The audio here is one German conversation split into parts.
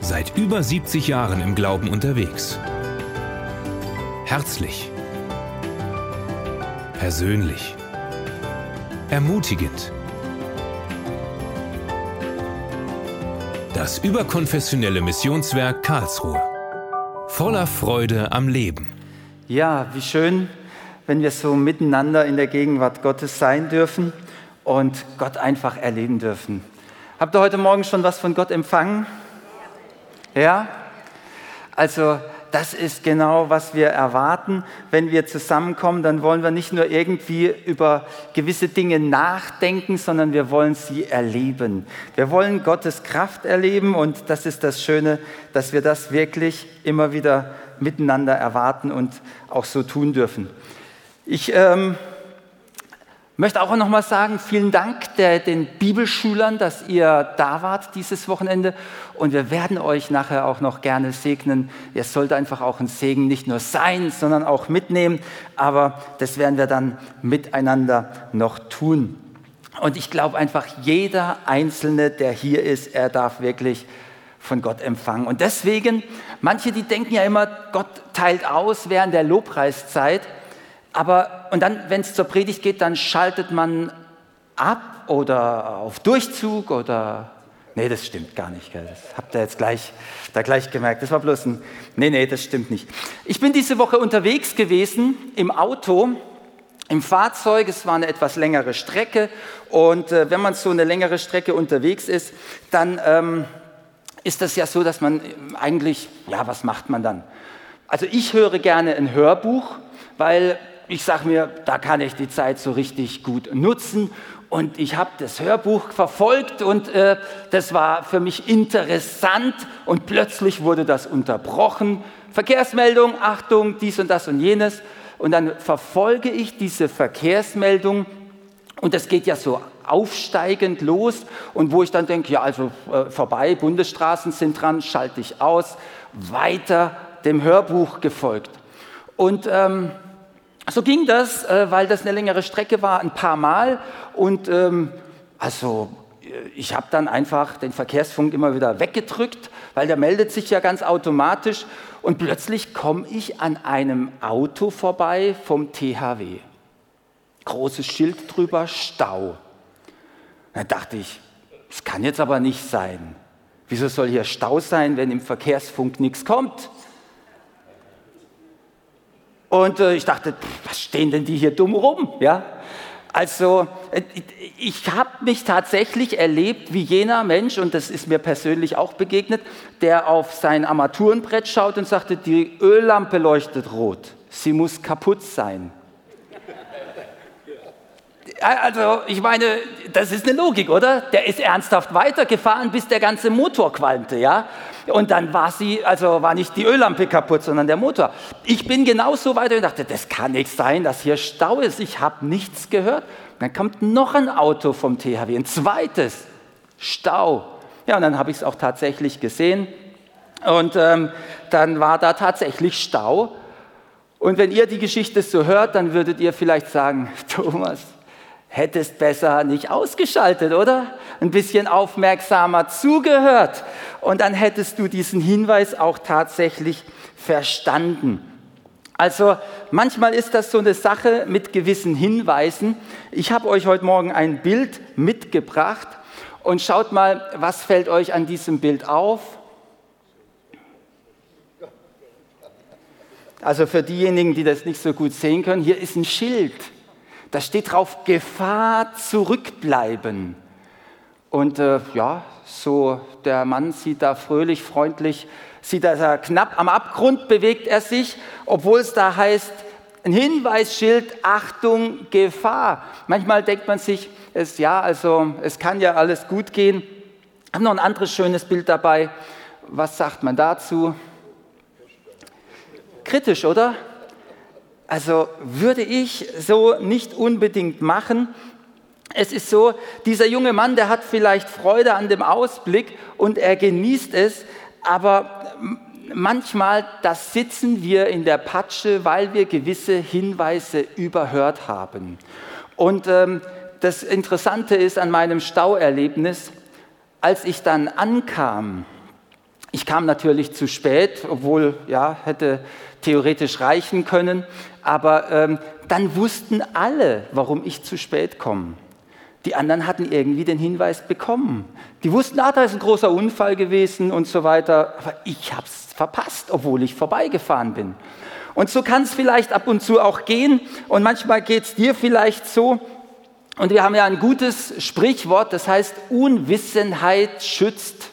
Seit über 70 Jahren im Glauben unterwegs. Herzlich. Persönlich. Ermutigend. Das überkonfessionelle Missionswerk Karlsruhe. Voller Freude am Leben. Ja, wie schön, wenn wir so miteinander in der Gegenwart Gottes sein dürfen und Gott einfach erleben dürfen. Habt ihr heute Morgen schon was von Gott empfangen? Ja? Also das ist genau, was wir erwarten. Wenn wir zusammenkommen, dann wollen wir nicht nur irgendwie über gewisse Dinge nachdenken, sondern wir wollen sie erleben. Wir wollen Gottes Kraft erleben und das ist das Schöne, dass wir das wirklich immer wieder miteinander erwarten und auch so tun dürfen. Ich ähm, möchte auch noch mal sagen, vielen Dank der, den Bibelschülern, dass ihr da wart dieses Wochenende. Und wir werden euch nachher auch noch gerne segnen. Ihr sollt einfach auch ein Segen nicht nur sein, sondern auch mitnehmen. Aber das werden wir dann miteinander noch tun. Und ich glaube einfach, jeder Einzelne, der hier ist, er darf wirklich von Gott empfangen. Und deswegen, manche, die denken ja immer, Gott teilt aus während der Lobpreiszeit. Aber, und dann, wenn es zur Predigt geht, dann schaltet man ab oder auf Durchzug oder, nee, das stimmt gar nicht, gell? das habt ihr jetzt gleich, da gleich gemerkt, das war bloß ein, nee, nee, das stimmt nicht. Ich bin diese Woche unterwegs gewesen im Auto, im Fahrzeug, es war eine etwas längere Strecke und äh, wenn man so eine längere Strecke unterwegs ist, dann ähm, ist das ja so, dass man eigentlich, ja, was macht man dann? Also ich höre gerne ein Hörbuch, weil ich sage mir, da kann ich die Zeit so richtig gut nutzen. Und ich habe das Hörbuch verfolgt und äh, das war für mich interessant und plötzlich wurde das unterbrochen. Verkehrsmeldung, Achtung, dies und das und jenes. Und dann verfolge ich diese Verkehrsmeldung und das geht ja so aufsteigend los und wo ich dann denke, ja also äh, vorbei, Bundesstraßen sind dran, schalte ich aus, weiter dem Hörbuch gefolgt. Und ähm, so ging das, äh, weil das eine längere Strecke war, ein paar Mal. Und ähm, also äh, ich habe dann einfach den Verkehrsfunk immer wieder weggedrückt, weil der meldet sich ja ganz automatisch. Und plötzlich komme ich an einem Auto vorbei vom THW. Großes Schild drüber, Stau. Da dachte ich, das kann jetzt aber nicht sein. Wieso soll hier Stau sein, wenn im Verkehrsfunk nichts kommt? Und äh, ich dachte, was stehen denn die hier dumm rum? Ja? Also äh, ich habe mich tatsächlich erlebt wie jener Mensch, und das ist mir persönlich auch begegnet, der auf sein Armaturenbrett schaut und sagte, die Öllampe leuchtet rot, sie muss kaputt sein. Also ich meine, das ist eine Logik, oder? Der ist ernsthaft weitergefahren, bis der ganze Motor qualmte, ja? Und dann war sie, also war nicht die Öllampe kaputt, sondern der Motor. Ich bin genauso weiter und dachte, das kann nicht sein, dass hier Stau ist. Ich habe nichts gehört. Dann kommt noch ein Auto vom THW, ein zweites. Stau. Ja, und dann habe ich es auch tatsächlich gesehen. Und ähm, dann war da tatsächlich Stau. Und wenn ihr die Geschichte so hört, dann würdet ihr vielleicht sagen, Thomas, hättest besser nicht ausgeschaltet, oder? Ein bisschen aufmerksamer zugehört. Und dann hättest du diesen Hinweis auch tatsächlich verstanden. Also manchmal ist das so eine Sache mit gewissen Hinweisen. Ich habe euch heute Morgen ein Bild mitgebracht und schaut mal, was fällt euch an diesem Bild auf? Also für diejenigen, die das nicht so gut sehen können, hier ist ein Schild. Da steht drauf, Gefahr zurückbleiben. Und äh, ja, so der Mann sieht da fröhlich, freundlich, sieht da knapp am Abgrund bewegt er sich, obwohl es da heißt, ein Hinweisschild, Achtung, Gefahr. Manchmal denkt man sich, es, ja, also es kann ja alles gut gehen. Ich habe noch ein anderes schönes Bild dabei. Was sagt man dazu? Kritisch, oder? Also würde ich so nicht unbedingt machen. Es ist so, dieser junge Mann, der hat vielleicht Freude an dem Ausblick und er genießt es, aber manchmal, das sitzen wir in der Patsche, weil wir gewisse Hinweise überhört haben. Und ähm, das Interessante ist an meinem Stauerlebnis, als ich dann ankam, Ich kam natürlich zu spät, obwohl ja hätte theoretisch reichen können, aber ähm, dann wussten alle, warum ich zu spät komme. Die anderen hatten irgendwie den Hinweis bekommen. Die wussten, ah, da ist ein großer Unfall gewesen und so weiter, aber ich habe es verpasst, obwohl ich vorbeigefahren bin. Und so kann es vielleicht ab und zu auch gehen und manchmal geht es dir vielleicht so. Und wir haben ja ein gutes Sprichwort, das heißt, Unwissenheit schützt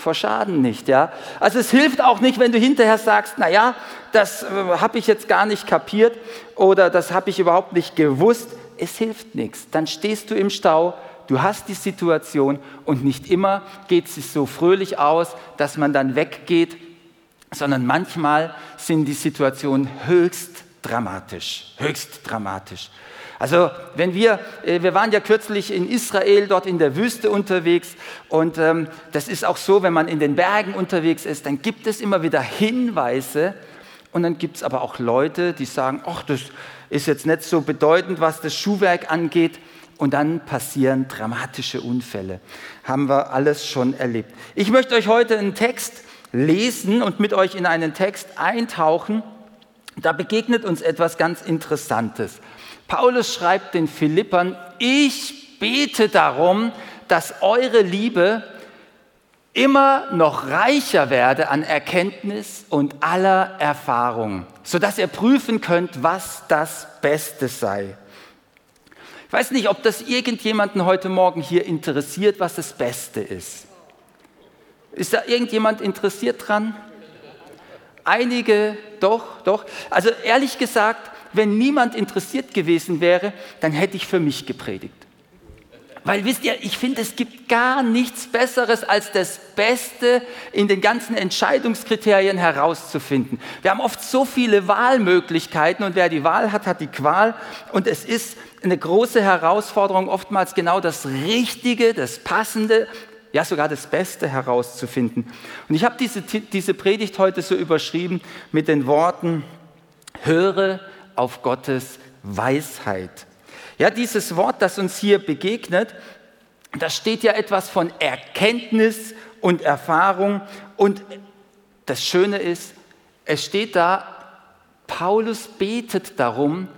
vor Schaden nicht, ja. Also es hilft auch nicht, wenn du hinterher sagst, na ja, das äh, habe ich jetzt gar nicht kapiert oder das habe ich überhaupt nicht gewusst. Es hilft nichts. Dann stehst du im Stau, du hast die Situation und nicht immer geht es so fröhlich aus, dass man dann weggeht, sondern manchmal sind die Situationen höchst dramatisch, höchst dramatisch. Also wenn wir, äh, wir waren ja kürzlich in Israel, dort in der Wüste unterwegs und ähm, das ist auch so, wenn man in den Bergen unterwegs ist, dann gibt es immer wieder Hinweise und dann gibt es aber auch Leute, die sagen, ach, das ist jetzt nicht so bedeutend, was das Schuhwerk angeht und dann passieren dramatische Unfälle. Haben wir alles schon erlebt. Ich möchte euch heute einen Text lesen und mit euch in einen Text eintauchen. Da begegnet uns etwas ganz Interessantes. Paulus schreibt den Philippern, ich bete darum, dass eure Liebe immer noch reicher werde an Erkenntnis und aller Erfahrung, sodass ihr prüfen könnt, was das Beste sei. Ich weiß nicht, ob das irgendjemanden heute Morgen hier interessiert, was das Beste ist. Ist da irgendjemand interessiert dran? Einige, doch, doch. Also ehrlich gesagt, wenn niemand interessiert gewesen wäre, dann hätte ich für mich gepredigt. Weil wisst ihr, ich finde, es gibt gar nichts Besseres, als das Beste in den ganzen Entscheidungskriterien herauszufinden. Wir haben oft so viele Wahlmöglichkeiten und wer die Wahl hat, hat die Qual. Und es ist eine große Herausforderung, oftmals genau das Richtige, das Passende, ja sogar das Beste herauszufinden. Und ich habe diese, diese Predigt heute so überschrieben mit den Worten, höre auf Gottes Weisheit. Ja, dieses Wort, das uns hier begegnet, da steht ja etwas von Erkenntnis und Erfahrung. Und das Schöne ist, es steht da, Paulus betet darum,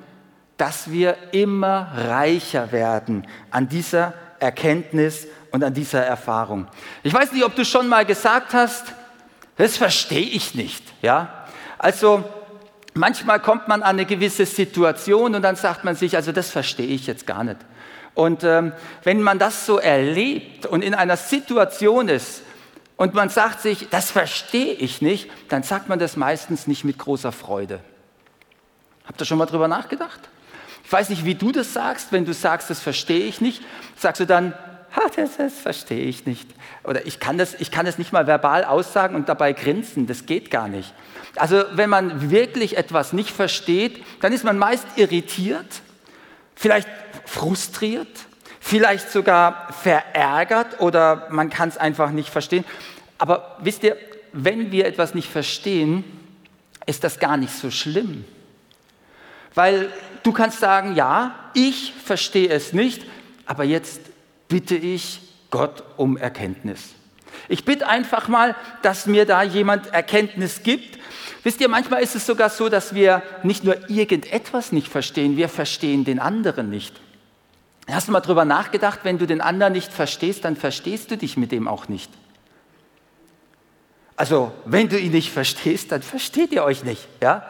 dass wir immer reicher werden an dieser Erkenntnis und an dieser Erfahrung. Ich weiß nicht, ob du schon mal gesagt hast, das verstehe ich nicht. Ja? Also manchmal kommt man an eine gewisse Situation und dann sagt man sich, also das verstehe ich jetzt gar nicht. Und ähm, wenn man das so erlebt und in einer Situation ist und man sagt sich, das verstehe ich nicht, dann sagt man das meistens nicht mit großer Freude. Habt ihr schon mal drüber nachgedacht? Ich weiß nicht, wie du das sagst. Wenn du sagst, das verstehe ich nicht, sagst du dann, ha, das, das verstehe ich nicht. Oder ich kann, das, ich kann das nicht mal verbal aussagen und dabei grinsen. Das geht gar nicht. Also wenn man wirklich etwas nicht versteht, dann ist man meist irritiert, vielleicht frustriert, vielleicht sogar verärgert oder man kann es einfach nicht verstehen. Aber wisst ihr, wenn wir etwas nicht verstehen, ist das gar nicht so schlimm. Weil du kannst sagen, ja, ich verstehe es nicht, aber jetzt bitte ich Gott um Erkenntnis. Ich bitte einfach mal, dass mir da jemand Erkenntnis gibt, Wisst ihr, manchmal ist es sogar so, dass wir nicht nur irgendetwas nicht verstehen, wir verstehen den anderen nicht. Hast du mal drüber nachgedacht, wenn du den anderen nicht verstehst, dann verstehst du dich mit dem auch nicht. Also, wenn du ihn nicht verstehst, dann versteht ihr euch nicht, ja?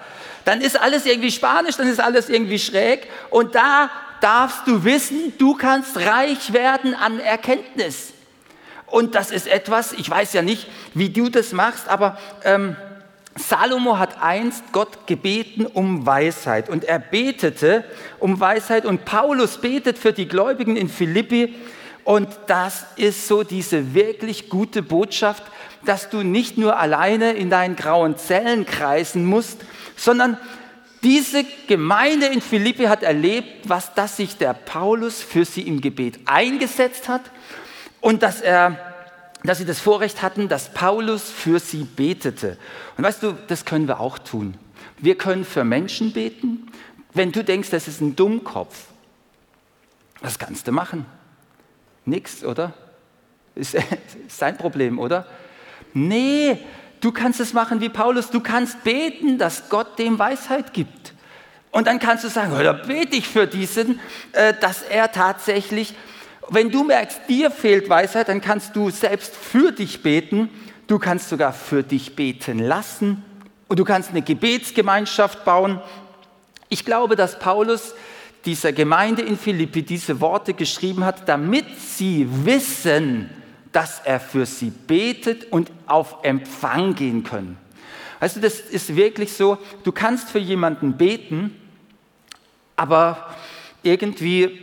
Dann ist alles irgendwie Spanisch, dann ist alles irgendwie schräg und da darfst du wissen, du kannst reich werden an Erkenntnis. Und das ist etwas, ich weiß ja nicht, wie du das machst, aber ähm, Salomo hat einst Gott gebeten um Weisheit und er betete um Weisheit und Paulus betet für die Gläubigen in Philippi und das ist so diese wirklich gute Botschaft, dass du nicht nur alleine in deinen grauen Zellen kreisen musst, sondern diese Gemeinde in Philippi hat erlebt, was das sich der Paulus für sie im Gebet eingesetzt hat und dass er dass sie das Vorrecht hatten, dass Paulus für sie betete. Und weißt du, das können wir auch tun. Wir können für Menschen beten. Wenn du denkst, das ist ein Dummkopf, was kannst du machen? Nix, oder? Ist, ist sein Problem, oder? Nee, du kannst es machen wie Paulus. Du kannst beten, dass Gott dem Weisheit gibt. Und dann kannst du sagen, oder bete ich für diesen, äh, dass er tatsächlich, wenn du merkst, dir fehlt Weisheit, dann kannst du selbst für dich beten. Du kannst sogar für dich beten lassen. Und du kannst eine Gebetsgemeinschaft bauen. Ich glaube, dass Paulus dieser Gemeinde in Philippi diese Worte geschrieben hat, damit sie wissen, dass er für sie betet und auf Empfang gehen können. Du, das ist wirklich so, du kannst für jemanden beten, aber irgendwie,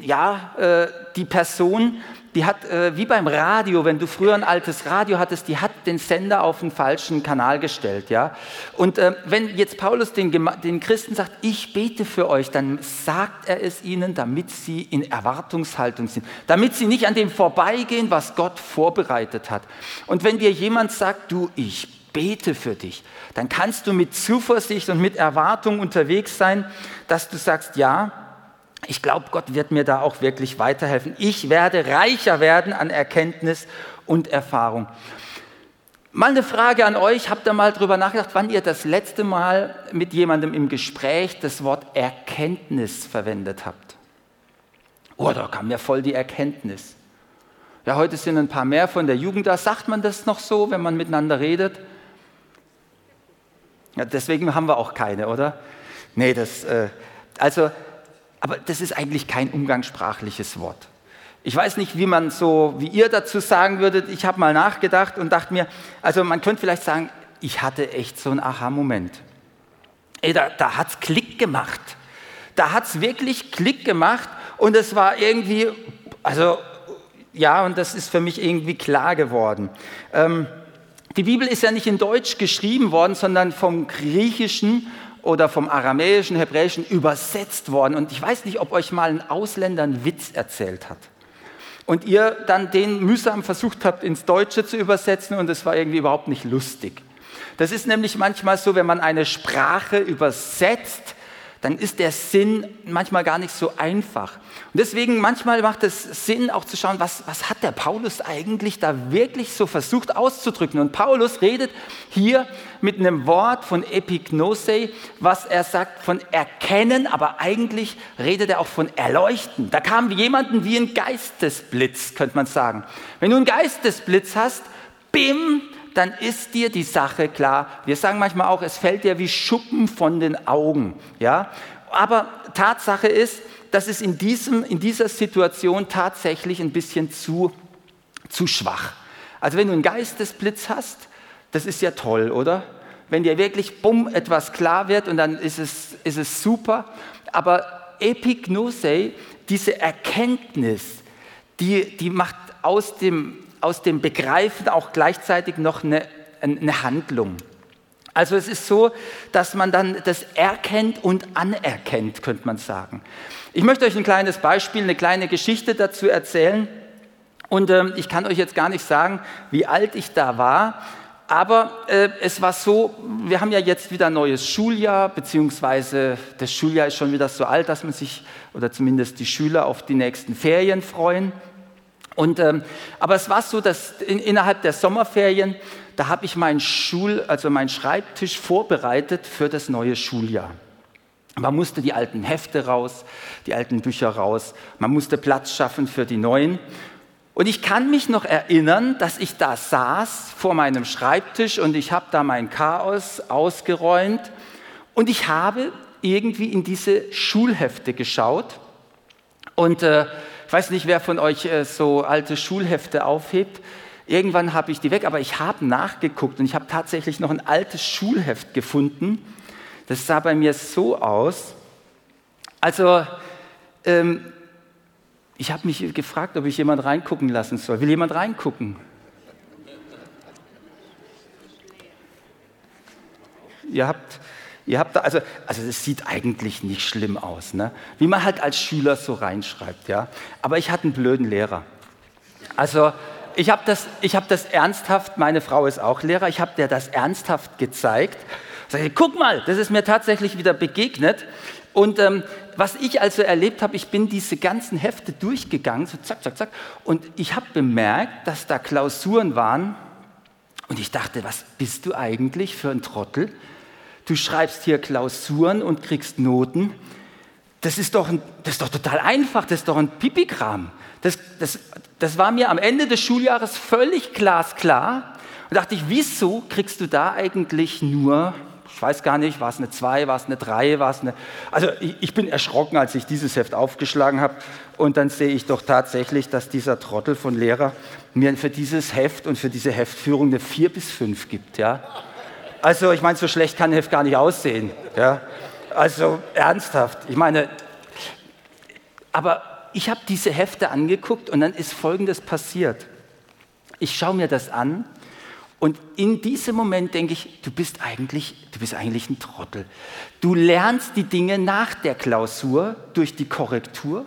ja, äh, die Person die hat, äh, wie beim Radio, wenn du früher ein altes Radio hattest, die hat den Sender auf den falschen Kanal gestellt. Ja? Und äh, wenn jetzt Paulus den, den Christen sagt, ich bete für euch, dann sagt er es ihnen, damit sie in Erwartungshaltung sind, damit sie nicht an dem vorbeigehen, was Gott vorbereitet hat. Und wenn dir jemand sagt, du, ich bete für dich, dann kannst du mit Zuversicht und mit Erwartung unterwegs sein, dass du sagst, ja, ich glaube, Gott wird mir da auch wirklich weiterhelfen. Ich werde reicher werden an Erkenntnis und Erfahrung. Mal eine Frage an euch. Habt ihr mal darüber nachgedacht, wann ihr das letzte Mal mit jemandem im Gespräch das Wort Erkenntnis verwendet habt? Oh, da kam mir voll die Erkenntnis. Ja, heute sind ein paar mehr von der Jugend da. Sagt man das noch so, wenn man miteinander redet? Ja, deswegen haben wir auch keine, oder? Nee, das, äh, also aber das ist eigentlich kein umgangssprachliches Wort. Ich weiß nicht, wie man so, wie ihr dazu sagen würdet. Ich habe mal nachgedacht und dachte mir, also man könnte vielleicht sagen, ich hatte echt so einen Aha-Moment. Da, da hat es Klick gemacht. Da hat es wirklich Klick gemacht und es war irgendwie, also ja, und das ist für mich irgendwie klar geworden. Ähm, die Bibel ist ja nicht in Deutsch geschrieben worden, sondern vom Griechischen oder vom Aramäischen, Hebräischen übersetzt worden. Und ich weiß nicht, ob euch mal ein Ausländer einen Witz erzählt hat. Und ihr dann den mühsam versucht habt, ins Deutsche zu übersetzen und es war irgendwie überhaupt nicht lustig. Das ist nämlich manchmal so, wenn man eine Sprache übersetzt, dann ist der Sinn manchmal gar nicht so einfach. Und deswegen manchmal macht es Sinn, auch zu schauen, was, was hat der Paulus eigentlich da wirklich so versucht auszudrücken. Und Paulus redet hier mit einem Wort von Epignose, was er sagt von erkennen, aber eigentlich redet er auch von erleuchten. Da kam jemanden wie ein Geistesblitz, könnte man sagen. Wenn du einen Geistesblitz hast, bim, dann ist dir die Sache klar. Wir sagen manchmal auch, es fällt dir wie Schuppen von den Augen. Ja? Aber Tatsache ist, dass es in, diesem, in dieser Situation tatsächlich ein bisschen zu, zu schwach. Also wenn du einen Geistesblitz hast, das ist ja toll, oder? Wenn dir wirklich bumm etwas klar wird und dann ist es, ist es super. Aber Epignose, diese Erkenntnis, die, die macht aus dem aus dem Begreifen auch gleichzeitig noch eine, eine Handlung. Also es ist so, dass man dann das erkennt und anerkennt, könnte man sagen. Ich möchte euch ein kleines Beispiel, eine kleine Geschichte dazu erzählen. Und äh, ich kann euch jetzt gar nicht sagen, wie alt ich da war. Aber äh, es war so, wir haben ja jetzt wieder ein neues Schuljahr, beziehungsweise das Schuljahr ist schon wieder so alt, dass man sich, oder zumindest die Schüler, auf die nächsten Ferien freuen. Und, ähm, aber es war so, dass in, innerhalb der Sommerferien, da habe ich meinen Schul, also meinen Schreibtisch vorbereitet für das neue Schuljahr. Man musste die alten Hefte raus, die alten Bücher raus, man musste Platz schaffen für die neuen. Und ich kann mich noch erinnern, dass ich da saß vor meinem Schreibtisch und ich habe da mein Chaos ausgeräumt und ich habe irgendwie in diese Schulhefte geschaut und äh, ich weiß nicht, wer von euch äh, so alte Schulhefte aufhebt. Irgendwann habe ich die weg, aber ich habe nachgeguckt und ich habe tatsächlich noch ein altes Schulheft gefunden. Das sah bei mir so aus. Also, ähm, ich habe mich gefragt, ob ich jemand reingucken lassen soll. Will jemand reingucken? Ihr habt Ihr habt da, also, also es sieht eigentlich nicht schlimm aus, ne? wie man halt als Schüler so reinschreibt. Ja? Aber ich hatte einen blöden Lehrer. Also ich habe das, hab das ernsthaft, meine Frau ist auch Lehrer, ich habe der das ernsthaft gezeigt. Sag ich, guck mal, das ist mir tatsächlich wieder begegnet. Und ähm, was ich also erlebt habe, ich bin diese ganzen Hefte durchgegangen, so zack, zack, zack. Und ich habe bemerkt, dass da Klausuren waren. Und ich dachte, was bist du eigentlich für ein Trottel? Du schreibst hier Klausuren und kriegst Noten. Das ist doch, ein, das ist doch total einfach, das ist doch ein Pipikram. Das, das, das war mir am Ende des Schuljahres völlig glasklar. Und dachte ich, wieso kriegst du da eigentlich nur, ich weiß gar nicht, war es eine 2, war es eine 3, war es eine... Also ich, ich bin erschrocken, als ich dieses Heft aufgeschlagen habe. Und dann sehe ich doch tatsächlich, dass dieser Trottel von Lehrer mir für dieses Heft und für diese Heftführung eine 4 bis 5 gibt. Ja? Also ich meine, so schlecht kann Heft gar nicht aussehen. Ja? Also ernsthaft. Ich meine, aber ich habe diese Hefte angeguckt und dann ist Folgendes passiert. Ich schaue mir das an und in diesem Moment denke ich, du bist eigentlich, du bist eigentlich ein Trottel. Du lernst die Dinge nach der Klausur durch die Korrektur,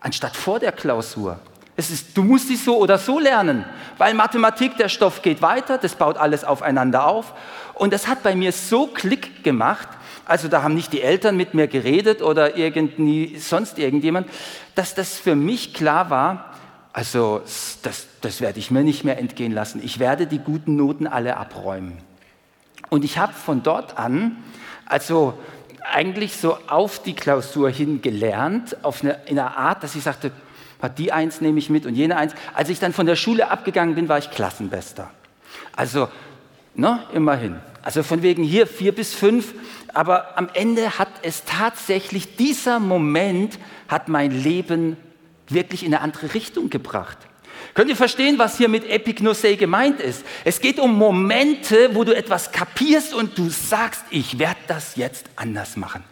anstatt vor der Klausur. Es ist, du musst sie so oder so lernen, weil Mathematik, der Stoff geht weiter, das baut alles aufeinander auf. Und das hat bei mir so Klick gemacht, also da haben nicht die Eltern mit mir geredet oder irgendwie sonst irgendjemand, dass das für mich klar war, also das, das werde ich mir nicht mehr entgehen lassen. Ich werde die guten Noten alle abräumen. Und ich habe von dort an, also eigentlich so auf die Klausur hin gelernt, auf eine, in einer Art, dass ich sagte, die eins nehme ich mit und jene eins. Als ich dann von der Schule abgegangen bin, war ich Klassenbester. Also, ne, immerhin. Also von wegen hier vier bis fünf, aber am Ende hat es tatsächlich, dieser Moment hat mein Leben wirklich in eine andere Richtung gebracht. Könnt ihr verstehen, was hier mit Epignosei gemeint ist? Es geht um Momente, wo du etwas kapierst und du sagst, ich werde das jetzt anders machen.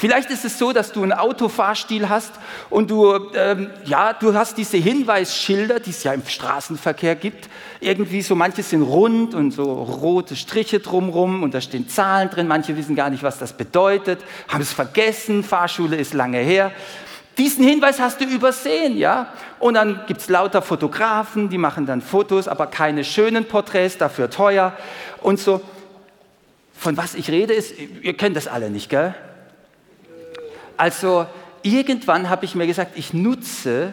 Vielleicht ist es so, dass du einen Autofahrstil hast und du, ähm, ja, du hast diese Hinweisschilder, die es ja im Straßenverkehr gibt. Irgendwie so, manche sind rund und so rote Striche drumrum und da stehen Zahlen drin. Manche wissen gar nicht, was das bedeutet, haben es vergessen, Fahrschule ist lange her. Diesen Hinweis hast du übersehen, ja? Und dann gibt es lauter Fotografen, die machen dann Fotos, aber keine schönen Porträts, dafür teuer und so. Von was ich rede ist, ihr kennt das alle nicht, gell? Also irgendwann habe ich mir gesagt, ich nutze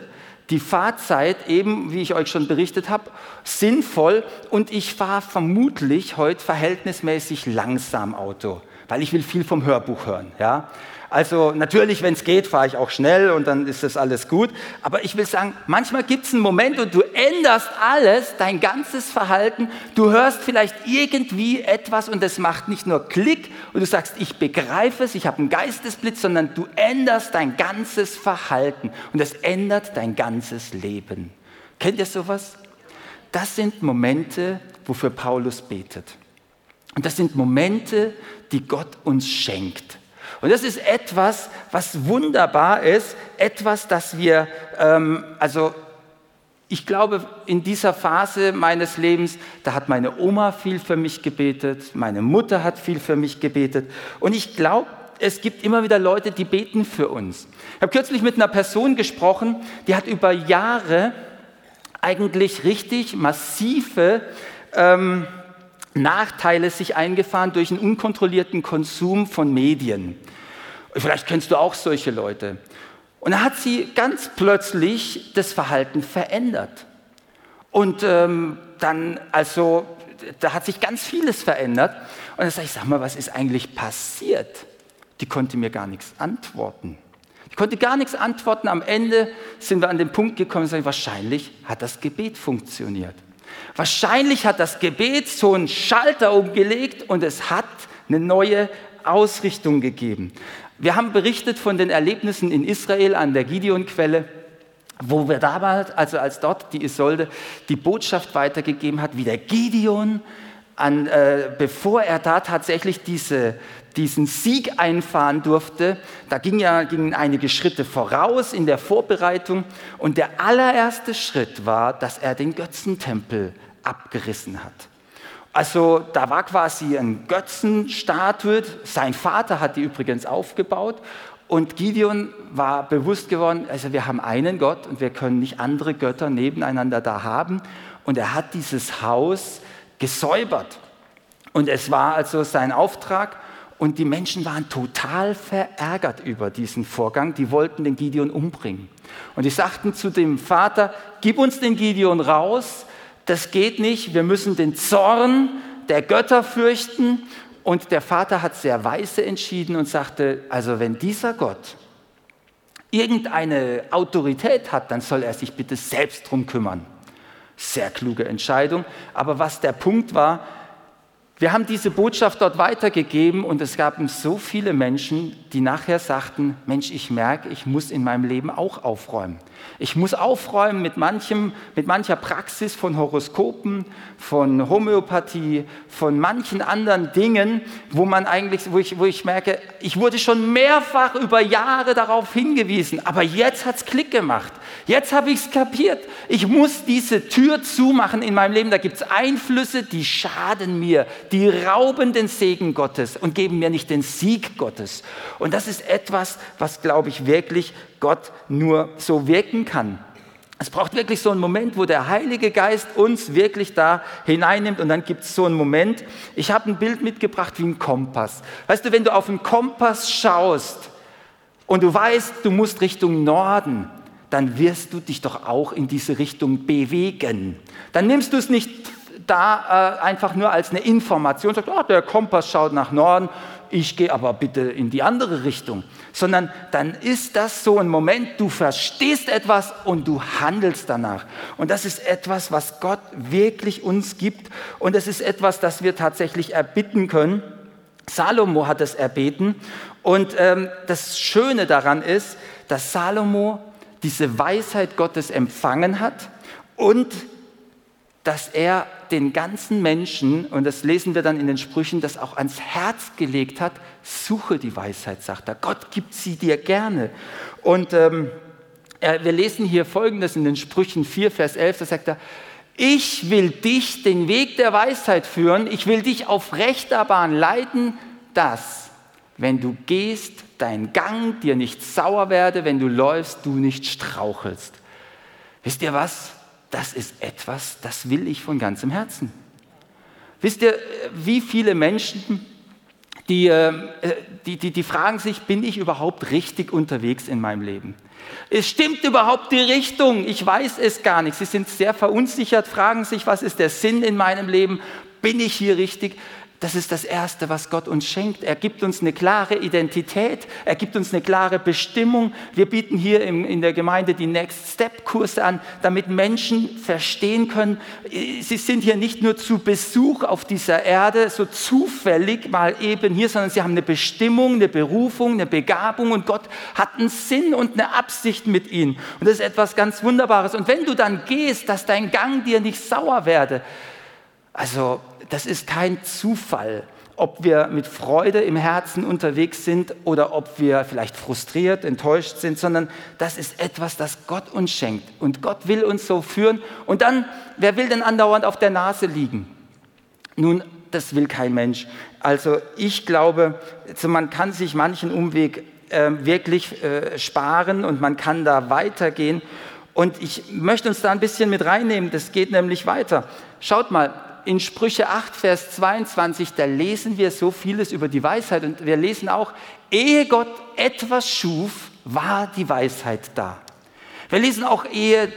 die Fahrzeit eben, wie ich euch schon berichtet habe, sinnvoll und ich fahre vermutlich heute verhältnismäßig langsam Auto, weil ich will viel vom Hörbuch hören, ja? Also natürlich, wenn es geht, fahre ich auch schnell und dann ist das alles gut. Aber ich will sagen, manchmal gibt es einen Moment und du änderst alles, dein ganzes Verhalten. Du hörst vielleicht irgendwie etwas und es macht nicht nur Klick und du sagst, ich begreife es, ich habe einen Geistesblitz, sondern du änderst dein ganzes Verhalten und es ändert dein ganzes Leben. Kennt ihr sowas? Das sind Momente, wofür Paulus betet. Und das sind Momente, die Gott uns schenkt. Und das ist etwas, was wunderbar ist, etwas, das wir, ähm, also ich glaube, in dieser Phase meines Lebens, da hat meine Oma viel für mich gebetet, meine Mutter hat viel für mich gebetet. Und ich glaube, es gibt immer wieder Leute, die beten für uns. Ich habe kürzlich mit einer Person gesprochen, die hat über Jahre eigentlich richtig massive ähm, Nachteile sich eingefahren durch einen unkontrollierten Konsum von Medien. Vielleicht kennst du auch solche Leute. Und da hat sie ganz plötzlich das Verhalten verändert. Und ähm, dann, also, da hat sich ganz vieles verändert. Und dann sage ich, sag mal, was ist eigentlich passiert? Die konnte mir gar nichts antworten. Die konnte gar nichts antworten. Am Ende sind wir an den Punkt gekommen, sagen, wahrscheinlich hat das Gebet funktioniert. Wahrscheinlich hat das Gebet so einen Schalter umgelegt und es hat eine neue Ausrichtung gegeben. Wir haben berichtet von den Erlebnissen in Israel an der Gideon-Quelle, wo wir damals, also als dort die Isolde die Botschaft weitergegeben hat, wie der Gideon, an, äh, bevor er da tatsächlich diese, diesen Sieg einfahren durfte, da ging ja, gingen einige Schritte voraus in der Vorbereitung und der allererste Schritt war, dass er den Götzentempel abgerissen hat. Also da war quasi ein Götzenstatue. Sein Vater hat die übrigens aufgebaut. Und Gideon war bewusst geworden, also wir haben einen Gott und wir können nicht andere Götter nebeneinander da haben. Und er hat dieses Haus gesäubert. Und es war also sein Auftrag. Und die Menschen waren total verärgert über diesen Vorgang. Die wollten den Gideon umbringen. Und die sagten zu dem Vater, gib uns den Gideon raus, das geht nicht, wir müssen den Zorn der Götter fürchten. Und der Vater hat sehr weise entschieden und sagte, also wenn dieser Gott irgendeine Autorität hat, dann soll er sich bitte selbst drum kümmern. Sehr kluge Entscheidung. Aber was der Punkt war, wir haben diese Botschaft dort weitergegeben und es gab so viele Menschen, die nachher sagten, Mensch, ich merke, ich muss in meinem Leben auch aufräumen. Ich muss aufräumen mit, manchem, mit mancher Praxis von Horoskopen, von Homöopathie, von manchen anderen Dingen, wo man eigentlich, wo ich, wo ich merke, ich wurde schon mehrfach über Jahre darauf hingewiesen, aber jetzt hat es Klick gemacht. Jetzt habe ich es kapiert. Ich muss diese Tür zumachen in meinem Leben. Da gibt es Einflüsse, die schaden mir, die rauben den Segen Gottes und geben mir nicht den Sieg Gottes. Und das ist etwas, was, glaube ich, wirklich Gott nur so wirken kann. Es braucht wirklich so einen Moment, wo der Heilige Geist uns wirklich da hineinnimmt und dann gibt es so einen Moment. Ich habe ein Bild mitgebracht wie ein Kompass. Weißt du, wenn du auf einen Kompass schaust und du weißt, du musst Richtung Norden, dann wirst du dich doch auch in diese Richtung bewegen. Dann nimmst du es nicht da äh, einfach nur als eine Information, sagst, oh, der Kompass schaut nach Norden, ich gehe aber bitte in die andere Richtung, sondern dann ist das so ein Moment, du verstehst etwas und du handelst danach. Und das ist etwas, was Gott wirklich uns gibt und es ist etwas, das wir tatsächlich erbitten können. Salomo hat es erbeten und ähm, das Schöne daran ist, dass Salomo diese Weisheit Gottes empfangen hat und dass er den ganzen Menschen, und das lesen wir dann in den Sprüchen, das auch ans Herz gelegt hat, suche die Weisheit, sagt er. Gott gibt sie dir gerne. Und ähm, wir lesen hier Folgendes in den Sprüchen 4, Vers 11, da sagt er, ich will dich den Weg der Weisheit führen, ich will dich auf rechter Bahn leiten, dass, wenn du gehst, dein Gang dir nicht sauer werde, wenn du läufst, du nicht strauchelst. Wisst ihr was? Das ist etwas, das will ich von ganzem Herzen. Wisst ihr, wie viele Menschen, die, äh, die, die, die fragen sich, bin ich überhaupt richtig unterwegs in meinem Leben? Es stimmt überhaupt die Richtung? Ich weiß es gar nicht. Sie sind sehr verunsichert, fragen sich, was ist der Sinn in meinem Leben? Bin ich hier richtig? Das ist das Erste, was Gott uns schenkt. Er gibt uns eine klare Identität, er gibt uns eine klare Bestimmung. Wir bieten hier in der Gemeinde die Next Step-Kurse an, damit Menschen verstehen können, sie sind hier nicht nur zu Besuch auf dieser Erde, so zufällig mal eben hier, sondern sie haben eine Bestimmung, eine Berufung, eine Begabung und Gott hat einen Sinn und eine Absicht mit ihnen. Und das ist etwas ganz Wunderbares. Und wenn du dann gehst, dass dein Gang dir nicht sauer werde, also das ist kein Zufall, ob wir mit Freude im Herzen unterwegs sind oder ob wir vielleicht frustriert, enttäuscht sind, sondern das ist etwas, das Gott uns schenkt. Und Gott will uns so führen. Und dann, wer will denn andauernd auf der Nase liegen? Nun, das will kein Mensch. Also ich glaube, also man kann sich manchen Umweg äh, wirklich äh, sparen und man kann da weitergehen. Und ich möchte uns da ein bisschen mit reinnehmen. Das geht nämlich weiter. Schaut mal, in Sprüche 8, Vers 22, da lesen wir so vieles über die Weisheit und wir lesen auch, ehe Gott etwas schuf, war die Weisheit da. Wir lesen auch, ehe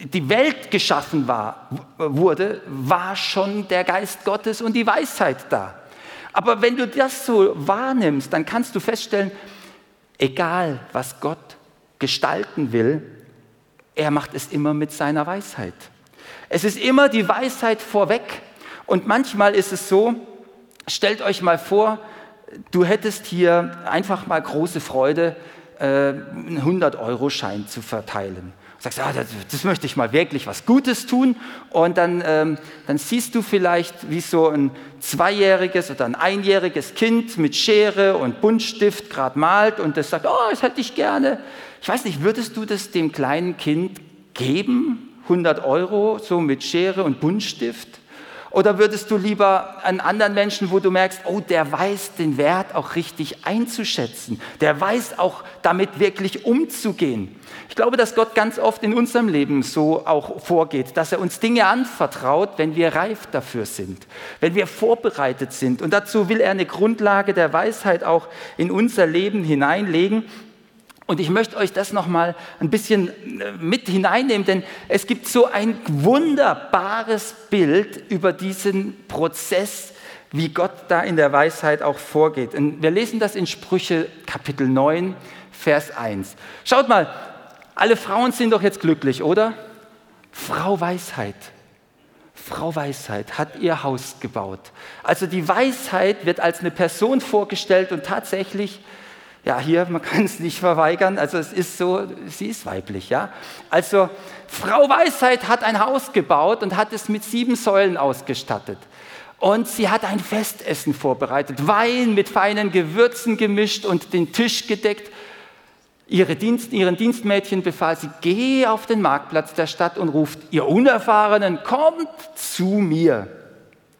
die Welt geschaffen war, wurde, war schon der Geist Gottes und die Weisheit da. Aber wenn du das so wahrnimmst, dann kannst du feststellen, egal was Gott gestalten will, er macht es immer mit seiner Weisheit. Es ist immer die Weisheit vorweg. Und manchmal ist es so, stellt euch mal vor, du hättest hier einfach mal große Freude, äh, einen 100-Euro-Schein zu verteilen. Du sagst, ah, das, das, möchte ich mal wirklich was Gutes tun. Und dann, ähm, dann siehst du vielleicht, wie so ein zweijähriges oder ein einjähriges Kind mit Schere und Buntstift gerade malt und das sagt, oh, das hätte ich gerne. Ich weiß nicht, würdest du das dem kleinen Kind geben? 100 Euro, so mit Schere und Buntstift? Oder würdest du lieber einen anderen Menschen, wo du merkst, oh, der weiß den Wert auch richtig einzuschätzen, der weiß auch damit wirklich umzugehen? Ich glaube, dass Gott ganz oft in unserem Leben so auch vorgeht, dass er uns Dinge anvertraut, wenn wir reif dafür sind, wenn wir vorbereitet sind. Und dazu will er eine Grundlage der Weisheit auch in unser Leben hineinlegen. Und ich möchte euch das nochmal ein bisschen äh, mit hineinnehmen, denn es gibt so ein wunderbares Bild über diesen Prozess, wie Gott da in der Weisheit auch vorgeht. Und wir lesen das in Sprüche Kapitel 9, Vers 1. Schaut mal, alle Frauen sind doch jetzt glücklich, oder? Frau Weisheit. Frau Weisheit hat ihr Haus gebaut. Also die Weisheit wird als eine Person vorgestellt und tatsächlich ja, hier, man kann es nicht verweigern, also es ist so, sie ist weiblich, ja. Also Frau Weisheit hat ein Haus gebaut und hat es mit sieben Säulen ausgestattet. Und sie hat ein Festessen vorbereitet, Wein mit feinen Gewürzen gemischt und den Tisch gedeckt. Ihre Dienst, ihren Dienstmädchen befahl sie, geh auf den Marktplatz der Stadt und ruft, ihr Unerfahrenen, kommt zu mir.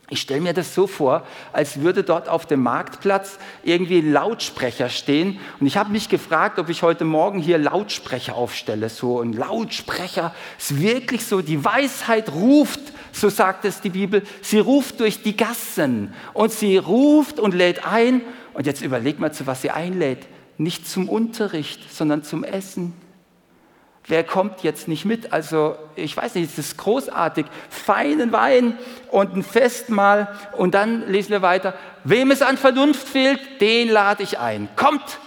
Ich stelle mir das so vor, als würde dort auf dem Marktplatz irgendwie ein Lautsprecher stehen. Und ich habe mich gefragt, ob ich heute Morgen hier Lautsprecher aufstelle. So ein Lautsprecher ist wirklich so, die Weisheit ruft, so sagt es die Bibel. Sie ruft durch die Gassen und sie ruft und lädt ein. Und jetzt überleg mal, zu was sie einlädt. Nicht zum Unterricht, sondern zum Essen wer kommt jetzt nicht mit? Also ich weiß nicht, es ist großartig. Feinen Wein und ein Festmahl und dann lesen wir weiter. Wem es an Vernunft fehlt, den lade ich ein. Kommt,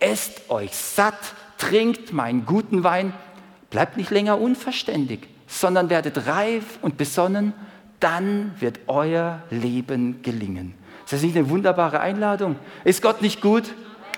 esst euch satt, trinkt meinen guten Wein, bleibt nicht länger unverständig, sondern werdet reif und besonnen, dann wird euer Leben gelingen. Ist das nicht eine wunderbare Einladung? Ist Gott nicht gut?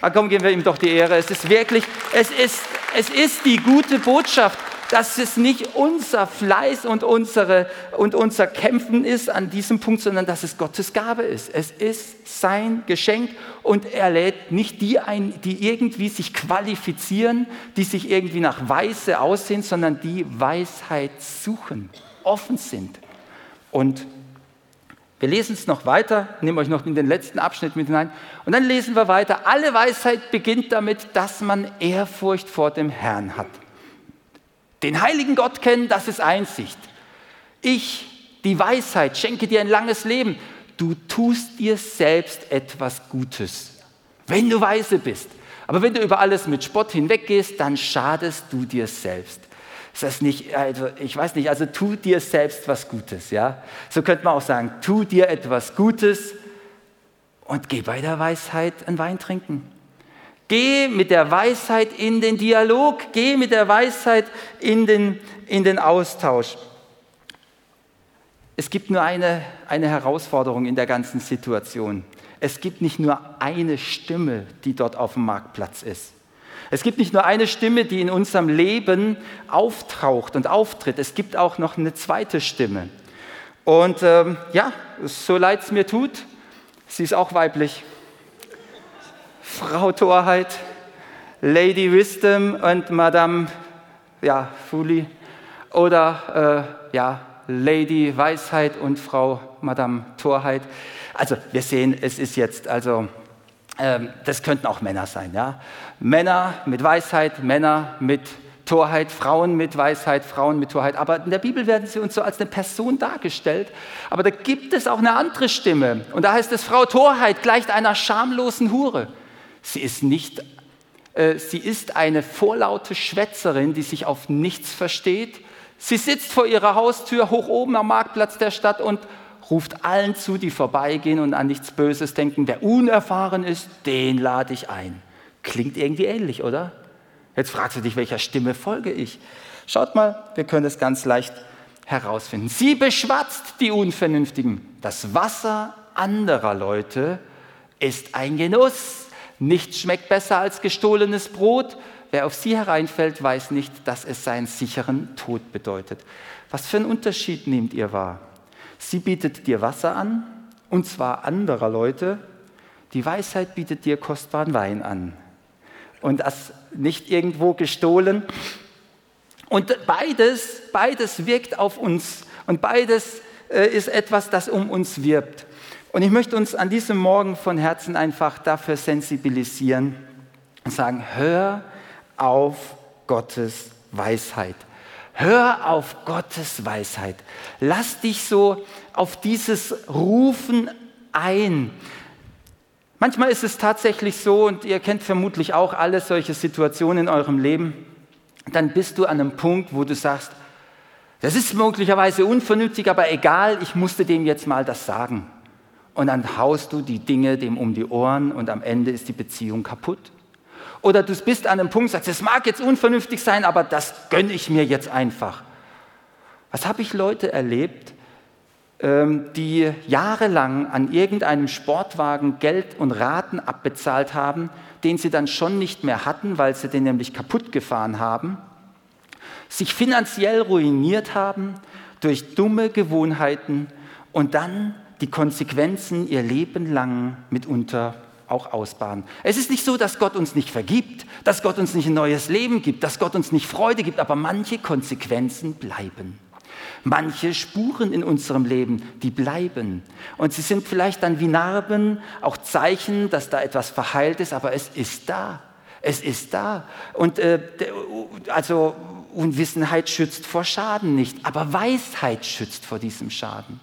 Ah, komm, geben wir ihm doch die Ehre. Es ist wirklich, es ist es ist die gute Botschaft, dass es nicht unser Fleiß und, unsere, und unser Kämpfen ist an diesem Punkt, sondern dass es Gottes Gabe ist. Es ist sein Geschenk und er lädt nicht die ein, die irgendwie sich qualifizieren, die sich irgendwie nach Weise aussehen, sondern die Weisheit suchen, offen sind. Und wir lesen es noch weiter, nehmen euch noch in den letzten Abschnitt mit hinein. Und dann lesen wir weiter. Alle Weisheit beginnt damit, dass man Ehrfurcht vor dem Herrn hat. Den heiligen Gott kennen, das ist Einsicht. Ich, die Weisheit, schenke dir ein langes Leben. Du tust dir selbst etwas Gutes, wenn du weise bist. Aber wenn du über alles mit Spott hinweggehst, dann schadest du dir selbst. Ist das nicht, also ich weiß nicht, also tu dir selbst was Gutes, ja? So könnte man auch sagen, tu dir etwas Gutes und geh bei der Weisheit einen Wein trinken. Geh mit der Weisheit in den Dialog, geh mit der Weisheit in den, in den Austausch. Es gibt nur eine, eine Herausforderung in der ganzen Situation. Es gibt nicht nur eine Stimme, die dort auf dem Marktplatz ist. Es gibt nicht nur eine Stimme, die in unserem Leben auftaucht und auftritt, es gibt auch noch eine zweite Stimme. Und ähm, ja, so leid es mir tut, sie ist auch weiblich. Frau Torheit, Lady Wisdom und Madame ja, Fuli oder äh, ja, Lady Weisheit und Frau Madame Torheit. Also wir sehen, es ist jetzt also das könnten auch Männer sein. Ja? Männer mit Weisheit, Männer mit Torheit, Frauen mit Weisheit, Frauen mit Torheit. Aber in der Bibel werden sie uns so als eine Person dargestellt. Aber da gibt es auch eine andere Stimme. Und da heißt es, Frau Torheit gleicht einer schamlosen Hure. Sie ist nicht, äh, sie ist eine vorlaute Schwätzerin, die sich auf nichts versteht. Sie sitzt vor ihrer Haustür hoch oben am Marktplatz der Stadt und ruft allen zu, die vorbeigehen und an nichts Böses denken. Wer unerfahren ist, den lade ich ein. Klingt irgendwie ähnlich, oder? Jetzt fragst du dich, welcher Stimme folge ich? Schaut mal, wir können es ganz leicht herausfinden. Sie beschwatzt die Unvernünftigen. Das Wasser anderer Leute ist ein Genuss. Nichts schmeckt besser als gestohlenes Brot. Wer auf sie hereinfällt, weiß nicht, dass es seinen sicheren Tod bedeutet. Was für einen Unterschied nehmt ihr wahr? Sie bietet dir Wasser an, und zwar anderer Leute. Die Weisheit bietet dir kostbaren Wein an. Und das nicht irgendwo gestohlen. Und beides, beides wirkt auf uns. Und beides äh, ist etwas, das um uns wirbt. Und ich möchte uns an diesem Morgen von Herzen einfach dafür sensibilisieren und sagen, hör auf Gottes Weisheit. Hör auf Gottes Weisheit. Lass dich so auf dieses Rufen ein. Manchmal ist es tatsächlich so, und ihr kennt vermutlich auch alle solche Situationen in eurem Leben, dann bist du an einem Punkt, wo du sagst, das ist möglicherweise unvernünftig, aber egal, ich musste dem jetzt mal das sagen. Und dann haust du die Dinge dem um die Ohren und am Ende ist die Beziehung kaputt. Oder du bist an einem Punkt, sagst, es mag jetzt unvernünftig sein, aber das gönne ich mir jetzt einfach. Was habe ich Leute erlebt, ähm, die jahrelang an irgendeinem Sportwagen Geld und Raten abbezahlt haben, den sie dann schon nicht mehr hatten, weil sie den nämlich kaputt gefahren haben, sich finanziell ruiniert haben durch dumme Gewohnheiten und dann die Konsequenzen ihr Leben lang mitunter auch ausbaden. Es ist nicht so, dass Gott uns nicht vergibt, dass Gott uns nicht ein neues Leben gibt, dass Gott uns nicht Freude gibt, aber manche Konsequenzen bleiben. Manche Spuren in unserem Leben, die bleiben. Und sie sind vielleicht dann wie Narben, auch Zeichen, dass da etwas verheilt ist, aber es ist da. Es ist da. Und äh, also Unwissenheit schützt vor Schaden nicht, aber Weisheit schützt vor diesem Schaden.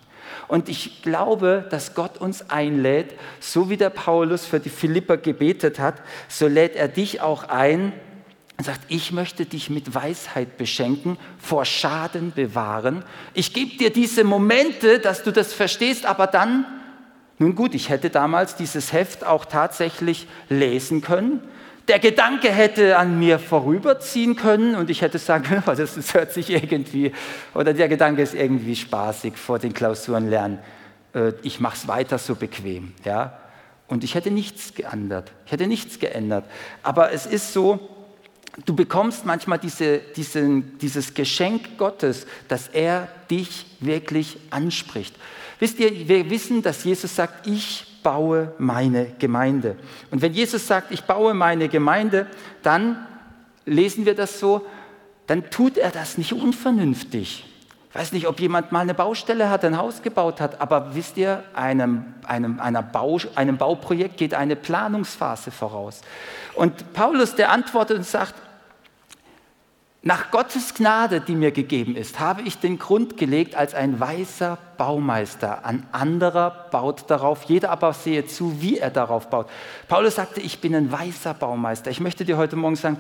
Und ich glaube, dass Gott uns einlädt, so wie der Paulus für die Philipper gebetet hat, so lädt er dich auch ein und sagt, ich möchte dich mit Weisheit beschenken, vor Schaden bewahren. Ich gebe dir diese Momente, dass du das verstehst, aber dann, nun gut, ich hätte damals dieses Heft auch tatsächlich lesen können der Gedanke hätte an mir vorüberziehen können und ich hätte sagen können, das, das hört sich irgendwie, oder der Gedanke ist irgendwie spaßig vor den Klausuren lernen. Äh, ich mache es weiter so bequem. Ja? Und ich hätte nichts geändert. Ich hätte nichts geändert. Aber es ist so, du bekommst manchmal diese, diesen, dieses Geschenk Gottes, dass er dich wirklich anspricht. Wisst ihr, wir wissen, dass Jesus sagt, ich baue meine Gemeinde. Und wenn Jesus sagt, ich baue meine Gemeinde, dann lesen wir das so, dann tut er das nicht unvernünftig. Ich weiß nicht, ob jemand mal eine Baustelle hat, ein Haus gebaut hat, aber wisst ihr, einem, einem, Bau, einem Bauprojekt geht eine Planungsphase voraus. Und Paulus, der antwortet und sagt, nach Gottes Gnade, die mir gegeben ist, habe ich den Grund gelegt als ein weißer Baumeister. Ein anderer baut darauf, jeder aber sehe zu, wie er darauf baut. Paulus sagte, ich bin ein weißer Baumeister. Ich möchte dir heute Morgen sagen,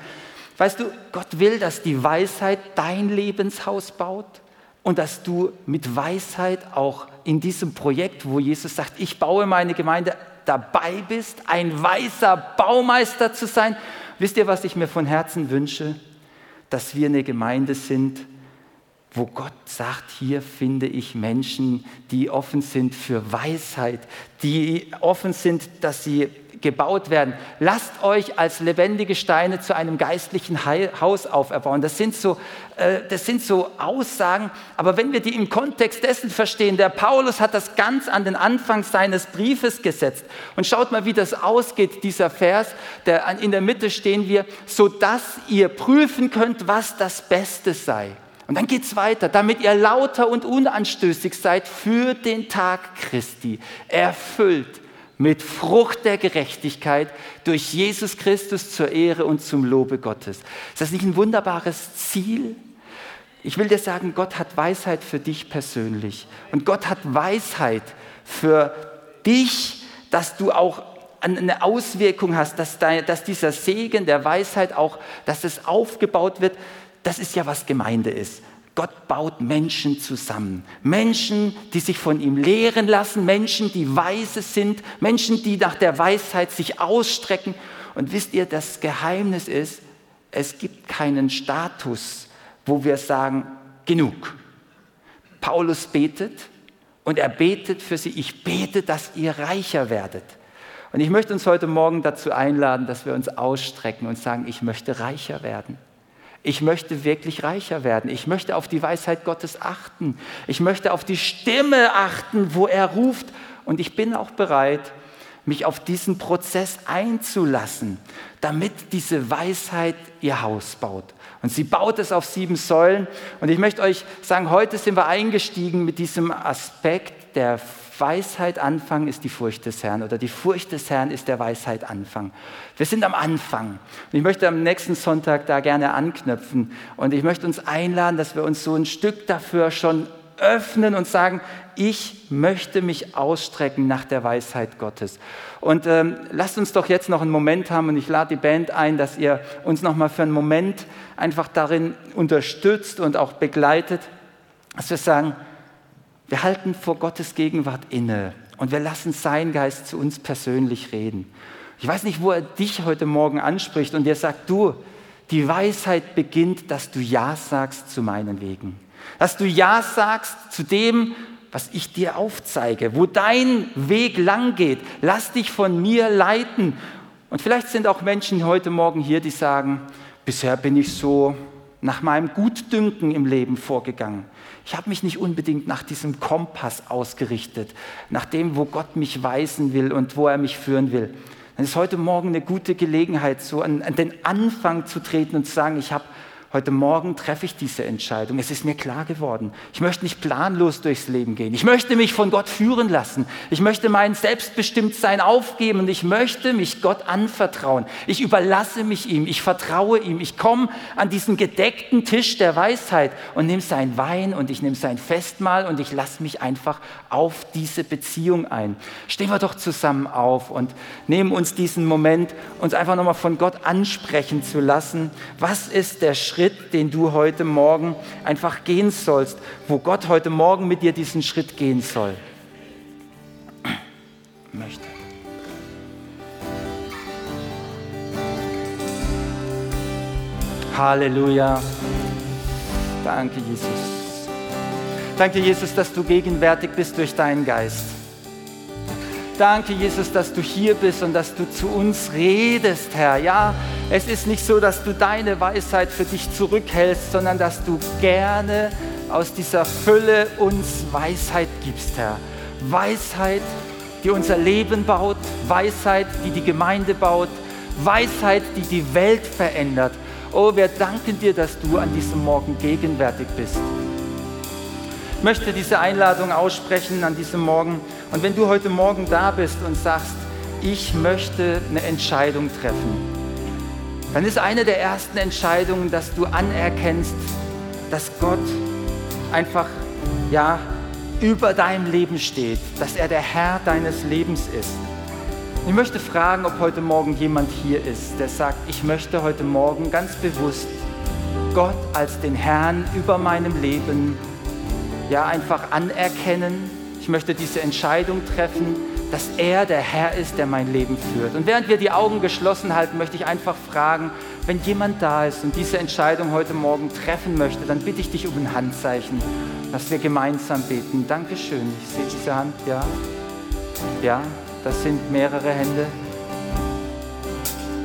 weißt du, Gott will, dass die Weisheit dein Lebenshaus baut und dass du mit Weisheit auch in diesem Projekt, wo Jesus sagt, ich baue meine Gemeinde, dabei bist, ein weißer Baumeister zu sein. Wisst ihr, was ich mir von Herzen wünsche? Dass wir eine Gemeinde sind, wo Gott sagt, hier finde ich Menschen, die offen sind für Weisheit, die offen sind, dass sie gebaut werden. Lasst euch als lebendige Steine zu einem geistlichen Haus auferbauen. Das sind, so, äh, das sind so Aussagen, aber wenn wir die im Kontext dessen verstehen, der Paulus hat das ganz an den Anfang seines Briefes gesetzt. Und schaut mal, wie das ausgeht, dieser Vers, der, in der Mitte stehen wir, so dass ihr prüfen könnt, was das Beste sei. Und dann geht es weiter, damit ihr lauter und unanstößig seid für den Tag Christi, erfüllt mit Frucht der Gerechtigkeit durch Jesus Christus zur Ehre und zum Lobe Gottes. Ist das nicht ein wunderbares Ziel? Ich will dir sagen, Gott hat Weisheit für dich persönlich. Und Gott hat Weisheit für dich, dass du auch eine Auswirkung hast, dass, dass dieser Segen der Weisheit auch, dass es aufgebaut wird. Das ist ja, was Gemeinde ist. Gott baut Menschen zusammen. Menschen, die sich von ihm lehren lassen, Menschen, die weise sind, Menschen, die nach der Weisheit sich ausstrecken. Und wisst ihr, das Geheimnis ist, es gibt keinen Status, wo wir sagen, genug. Paulus betet und er betet für sie, ich bete, dass ihr reicher werdet. Und ich möchte uns heute Morgen dazu einladen, dass wir uns ausstrecken und sagen, ich möchte reicher werden. Ich möchte wirklich reicher werden. Ich möchte auf die Weisheit Gottes achten. Ich möchte auf die Stimme achten, wo er ruft. Und ich bin auch bereit, mich auf diesen Prozess einzulassen, damit diese Weisheit ihr Haus baut. Und sie baut es auf sieben Säulen. Und ich möchte euch sagen, heute sind wir eingestiegen mit diesem Aspekt der Weisheit Anfang ist die Furcht des Herrn oder die Furcht des Herrn ist der Weisheit Anfang. Wir sind am Anfang. Und ich möchte am nächsten Sonntag da gerne anknüpfen und ich möchte uns einladen, dass wir uns so ein Stück dafür schon öffnen und sagen, ich möchte mich ausstrecken nach der Weisheit Gottes. Und ähm, lasst uns doch jetzt noch einen Moment haben und ich lade die Band ein, dass ihr uns noch mal für einen Moment einfach darin unterstützt und auch begleitet, dass wir sagen, wir halten vor Gottes Gegenwart inne und wir lassen sein Geist zu uns persönlich reden. Ich weiß nicht, wo er dich heute Morgen anspricht und er sagt, du, die Weisheit beginnt, dass du Ja sagst zu meinen Wegen. Dass du Ja sagst zu dem, was ich dir aufzeige, wo dein Weg lang geht. Lass dich von mir leiten. Und vielleicht sind auch Menschen heute Morgen hier, die sagen, bisher bin ich so nach meinem Gutdünken im Leben vorgegangen. Ich habe mich nicht unbedingt nach diesem Kompass ausgerichtet, nach dem, wo Gott mich weisen will und wo er mich führen will. Dann ist heute Morgen eine gute Gelegenheit, so an, an den Anfang zu treten und zu sagen, ich habe Heute Morgen treffe ich diese Entscheidung. Es ist mir klar geworden. Ich möchte nicht planlos durchs Leben gehen. Ich möchte mich von Gott führen lassen. Ich möchte mein Selbstbestimmtsein aufgeben und ich möchte mich Gott anvertrauen. Ich überlasse mich ihm. Ich vertraue ihm. Ich komme an diesen gedeckten Tisch der Weisheit und nehme sein Wein und ich nehme sein Festmahl und ich lasse mich einfach auf diese Beziehung ein. Stehen wir doch zusammen auf und nehmen uns diesen Moment, uns einfach nochmal von Gott ansprechen zu lassen. Was ist der Schritt? Schritt, den du heute Morgen einfach gehen sollst, wo Gott heute Morgen mit dir diesen Schritt gehen soll. Möchte. Halleluja. Danke, Jesus. Danke, Jesus, dass du gegenwärtig bist durch deinen Geist. Danke, Jesus, dass du hier bist und dass du zu uns redest, Herr. Ja, es ist nicht so, dass du deine Weisheit für dich zurückhältst, sondern dass du gerne aus dieser Fülle uns Weisheit gibst, Herr. Weisheit, die unser Leben baut, Weisheit, die die Gemeinde baut, Weisheit, die die Welt verändert. Oh, wir danken dir, dass du an diesem Morgen gegenwärtig bist. Ich möchte diese Einladung aussprechen an diesem Morgen. Und wenn du heute Morgen da bist und sagst, ich möchte eine Entscheidung treffen, dann ist eine der ersten Entscheidungen, dass du anerkennst, dass Gott einfach ja über deinem Leben steht, dass er der Herr deines Lebens ist. Ich möchte fragen, ob heute Morgen jemand hier ist, der sagt, ich möchte heute Morgen ganz bewusst Gott als den Herrn über meinem Leben ja einfach anerkennen. Ich möchte diese Entscheidung treffen, dass er der Herr ist, der mein Leben führt. Und während wir die Augen geschlossen halten, möchte ich einfach fragen, wenn jemand da ist und diese Entscheidung heute Morgen treffen möchte, dann bitte ich dich um ein Handzeichen, dass wir gemeinsam beten. Dankeschön. Ich sehe diese Hand, ja. Ja, das sind mehrere Hände.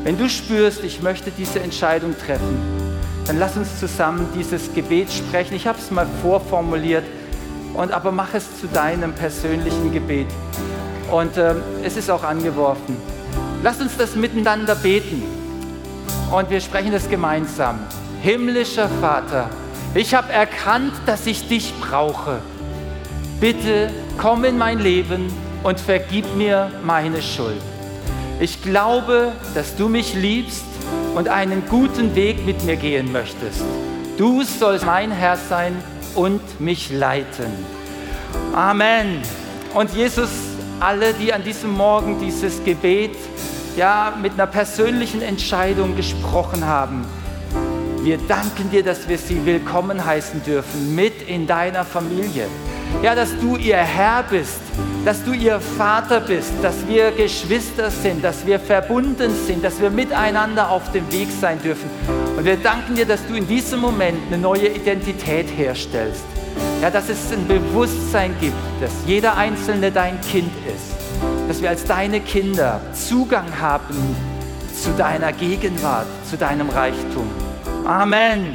Wenn du spürst, ich möchte diese Entscheidung treffen, dann lass uns zusammen dieses Gebet sprechen. Ich habe es mal vorformuliert, und aber mach es zu deinem persönlichen Gebet. Und äh, es ist auch angeworfen. Lasst uns das miteinander beten. Und wir sprechen das gemeinsam. Himmlischer Vater, ich habe erkannt, dass ich dich brauche. Bitte komm in mein Leben und vergib mir meine Schuld. Ich glaube, dass du mich liebst und einen guten Weg mit mir gehen möchtest. Du sollst mein Herr sein und mich leiten. Amen. Und Jesus alle, die an diesem Morgen dieses Gebet ja mit einer persönlichen Entscheidung gesprochen haben. Wir danken dir, dass wir sie willkommen heißen dürfen mit in deiner Familie. Ja, dass du ihr Herr bist, dass du ihr Vater bist, dass wir Geschwister sind, dass wir verbunden sind, dass wir miteinander auf dem Weg sein dürfen. Und wir danken dir, dass du in diesem Moment eine neue Identität herstellst. Ja, dass es ein Bewusstsein gibt, dass jeder Einzelne dein Kind ist. Dass wir als deine Kinder Zugang haben zu deiner Gegenwart, zu deinem Reichtum. Amen.